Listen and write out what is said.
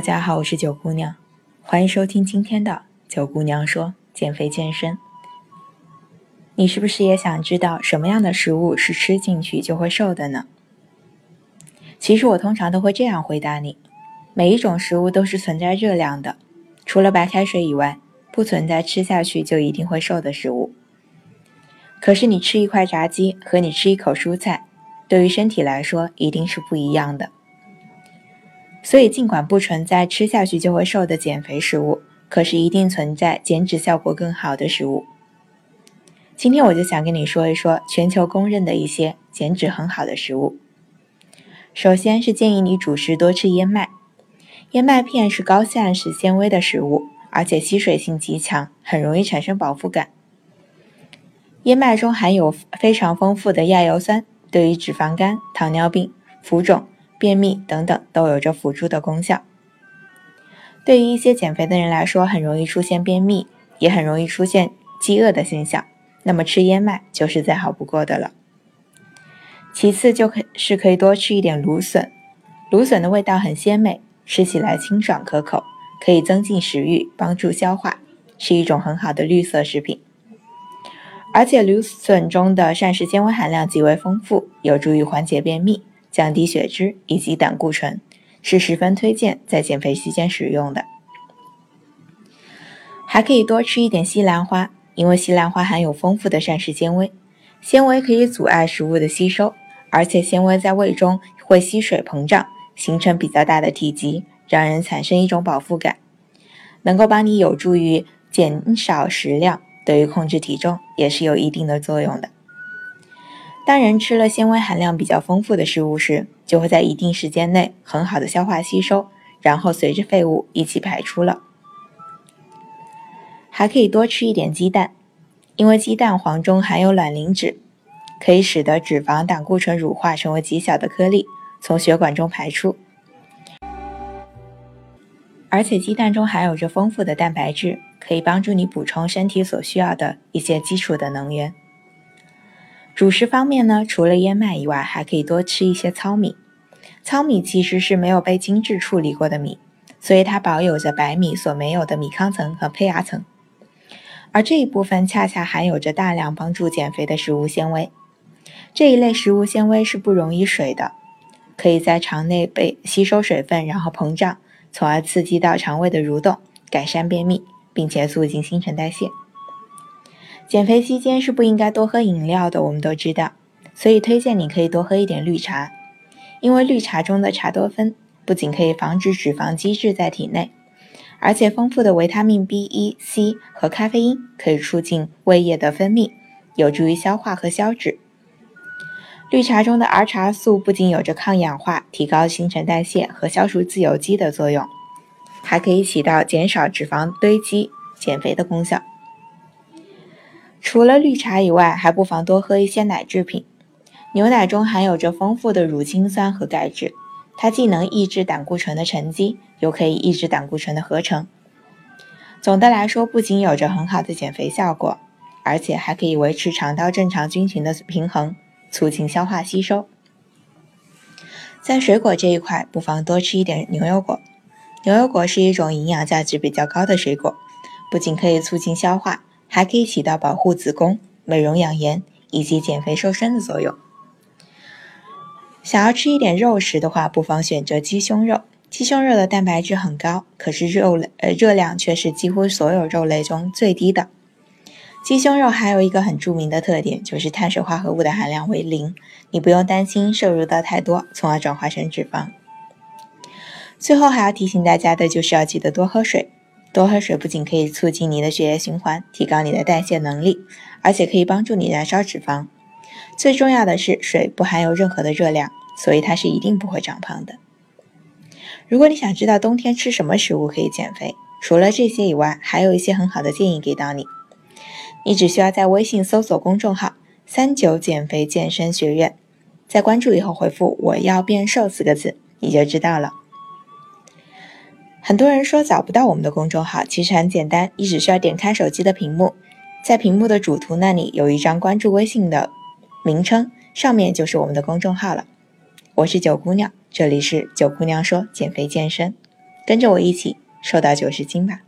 大家好，我是九姑娘，欢迎收听今天的九姑娘说减肥健身。你是不是也想知道什么样的食物是吃进去就会瘦的呢？其实我通常都会这样回答你：每一种食物都是存在热量的，除了白开水以外，不存在吃下去就一定会瘦的食物。可是你吃一块炸鸡和你吃一口蔬菜，对于身体来说一定是不一样的。所以，尽管不存在吃下去就会瘦的减肥食物，可是一定存在减脂效果更好的食物。今天我就想跟你说一说全球公认的一些减脂很好的食物。首先是建议你主食多吃燕麦，燕麦片是高膳食纤维的食物，而且吸水性极强，很容易产生饱腹感。燕麦中含有非常丰富的亚油酸，对于脂肪肝、糖尿病、浮肿。便秘等等都有着辅助的功效。对于一些减肥的人来说，很容易出现便秘，也很容易出现饥饿的现象，那么吃燕麦就是再好不过的了。其次，就可是可以多吃一点芦笋，芦笋的味道很鲜美，吃起来清爽可口，可以增进食欲，帮助消化，是一种很好的绿色食品。而且芦笋中的膳食纤维含量极为丰富，有助于缓解便秘。降低血脂以及胆固醇是十分推荐在减肥期间使用的。还可以多吃一点西兰花，因为西兰花含有丰富的膳食纤维，纤维可以阻碍食物的吸收，而且纤维在胃中会吸水膨胀，形成比较大的体积，让人产生一种饱腹感，能够帮你有助于减少食量，对于控制体重也是有一定的作用的。当人吃了纤维含量比较丰富的食物时，就会在一定时间内很好的消化吸收，然后随着废物一起排出了。还可以多吃一点鸡蛋，因为鸡蛋黄中含有卵磷脂，可以使得脂肪、胆固醇乳化成为极小的颗粒，从血管中排出。而且鸡蛋中含有着丰富的蛋白质，可以帮助你补充身体所需要的一些基础的能源。主食方面呢，除了燕麦以外，还可以多吃一些糙米。糙米其实是没有被精致处理过的米，所以它保有着白米所没有的米糠层和胚芽层，而这一部分恰恰含有着大量帮助减肥的食物纤维。这一类食物纤维是不溶于水的，可以在肠内被吸收水分，然后膨胀，从而刺激到肠胃的蠕动，改善便秘，并且促进新陈代谢。减肥期间是不应该多喝饮料的，我们都知道，所以推荐你可以多喝一点绿茶，因为绿茶中的茶多酚不仅可以防止脂肪积滞在体内，而且丰富的维他命 B、E、C 和咖啡因可以促进胃液的分泌，有助于消化和消脂。绿茶中的儿茶素不仅有着抗氧化、提高新陈代谢和消除自由基的作用，还可以起到减少脂肪堆积、减肥的功效。除了绿茶以外，还不妨多喝一些奶制品。牛奶中含有着丰富的乳清酸和钙质，它既能抑制胆固醇的沉积，又可以抑制胆固醇的合成。总的来说，不仅有着很好的减肥效果，而且还可以维持肠道正常菌群的平衡，促进消化吸收。在水果这一块，不妨多吃一点牛油果。牛油果是一种营养价值比较高的水果，不仅可以促进消化。还可以起到保护子宫、美容养颜以及减肥瘦身的作用。想要吃一点肉食的话，不妨选择鸡胸肉。鸡胸肉的蛋白质很高，可是肉类呃热量却是几乎所有肉类中最低的。鸡胸肉还有一个很著名的特点，就是碳水化合物的含量为零，你不用担心摄入到太多，从而转化成脂肪。最后还要提醒大家的就是要记得多喝水。多喝水不仅可以促进你的血液循环，提高你的代谢能力，而且可以帮助你燃烧脂肪。最重要的是，水不含有任何的热量，所以它是一定不会长胖的。如果你想知道冬天吃什么食物可以减肥，除了这些以外，还有一些很好的建议给到你。你只需要在微信搜索公众号“三九减肥健身学院”，在关注以后回复“我要变瘦”四个字，你就知道了。很多人说找不到我们的公众号，其实很简单，你只需要点开手机的屏幕，在屏幕的主图那里有一张关注微信的名称，上面就是我们的公众号了。我是九姑娘，这里是九姑娘说减肥健身。跟着我一起瘦到九十斤吧。